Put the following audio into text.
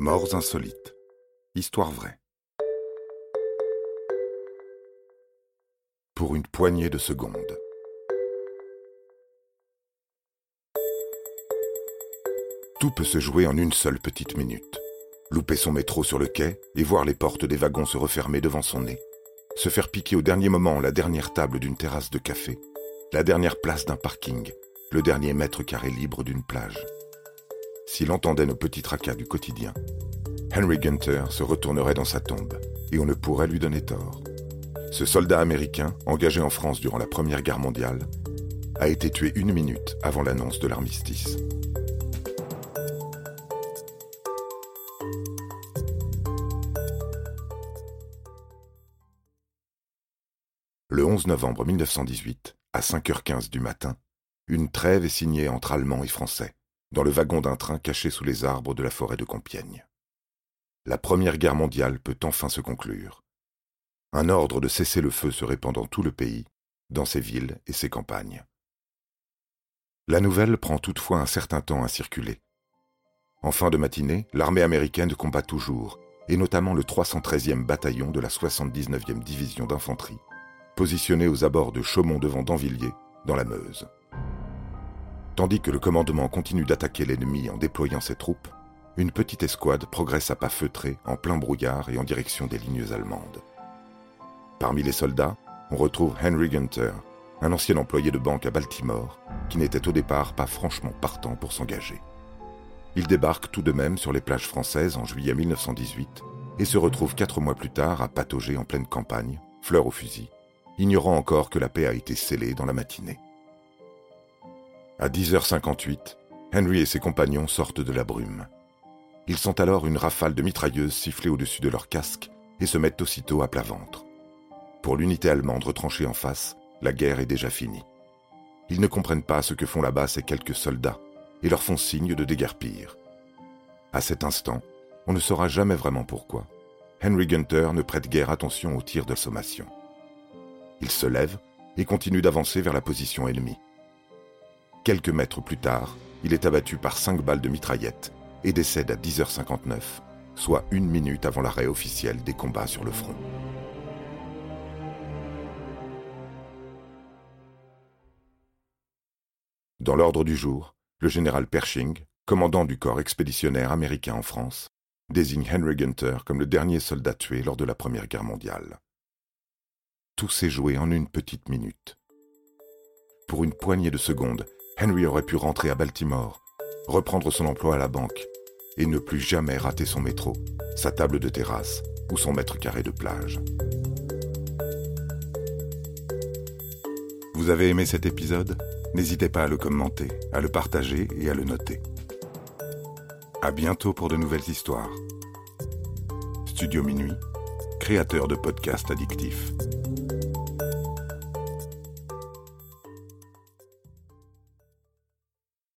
Morts insolites. Histoire vraie. Pour une poignée de secondes. Tout peut se jouer en une seule petite minute. Louper son métro sur le quai et voir les portes des wagons se refermer devant son nez. Se faire piquer au dernier moment la dernière table d'une terrasse de café, la dernière place d'un parking, le dernier mètre carré libre d'une plage s'il entendait nos petits tracas du quotidien. Henry Gunter se retournerait dans sa tombe, et on ne pourrait lui donner tort. Ce soldat américain, engagé en France durant la Première Guerre mondiale, a été tué une minute avant l'annonce de l'armistice. Le 11 novembre 1918, à 5h15 du matin, une trêve est signée entre Allemands et Français dans le wagon d'un train caché sous les arbres de la forêt de Compiègne. La Première Guerre mondiale peut enfin se conclure. Un ordre de cesser le feu se répand dans tout le pays, dans ses villes et ses campagnes. La nouvelle prend toutefois un certain temps à circuler. En fin de matinée, l'armée américaine combat toujours, et notamment le 313e bataillon de la 79e division d'infanterie, positionné aux abords de Chaumont-devant d'Anvilliers, dans la Meuse. Tandis que le commandement continue d'attaquer l'ennemi en déployant ses troupes, une petite escouade progresse à pas feutrés en plein brouillard et en direction des lignes allemandes. Parmi les soldats, on retrouve Henry Gunter, un ancien employé de banque à Baltimore, qui n'était au départ pas franchement partant pour s'engager. Il débarque tout de même sur les plages françaises en juillet 1918 et se retrouve quatre mois plus tard à patauger en pleine campagne, fleur au fusil, ignorant encore que la paix a été scellée dans la matinée. À 10h58, Henry et ses compagnons sortent de la brume. Ils sentent alors une rafale de mitrailleuses siffler au-dessus de leur casque et se mettent aussitôt à plat ventre. Pour l'unité allemande retranchée en face, la guerre est déjà finie. Ils ne comprennent pas ce que font là-bas ces quelques soldats et leur font signe de déguerpir. À cet instant, on ne saura jamais vraiment pourquoi. Henry Gunter ne prête guère attention aux tirs de sommation. Il se lève et continue d'avancer vers la position ennemie. Quelques mètres plus tard, il est abattu par cinq balles de mitraillette et décède à 10h59, soit une minute avant l'arrêt officiel des combats sur le front. Dans l'ordre du jour, le général Pershing, commandant du corps expéditionnaire américain en France, désigne Henry Gunter comme le dernier soldat tué lors de la Première Guerre mondiale. Tout s'est joué en une petite minute. Pour une poignée de secondes, Henry aurait pu rentrer à Baltimore, reprendre son emploi à la banque et ne plus jamais rater son métro, sa table de terrasse ou son mètre carré de plage. Vous avez aimé cet épisode? N'hésitez pas à le commenter, à le partager et à le noter. À bientôt pour de nouvelles histoires. Studio Minuit, créateur de podcasts addictifs.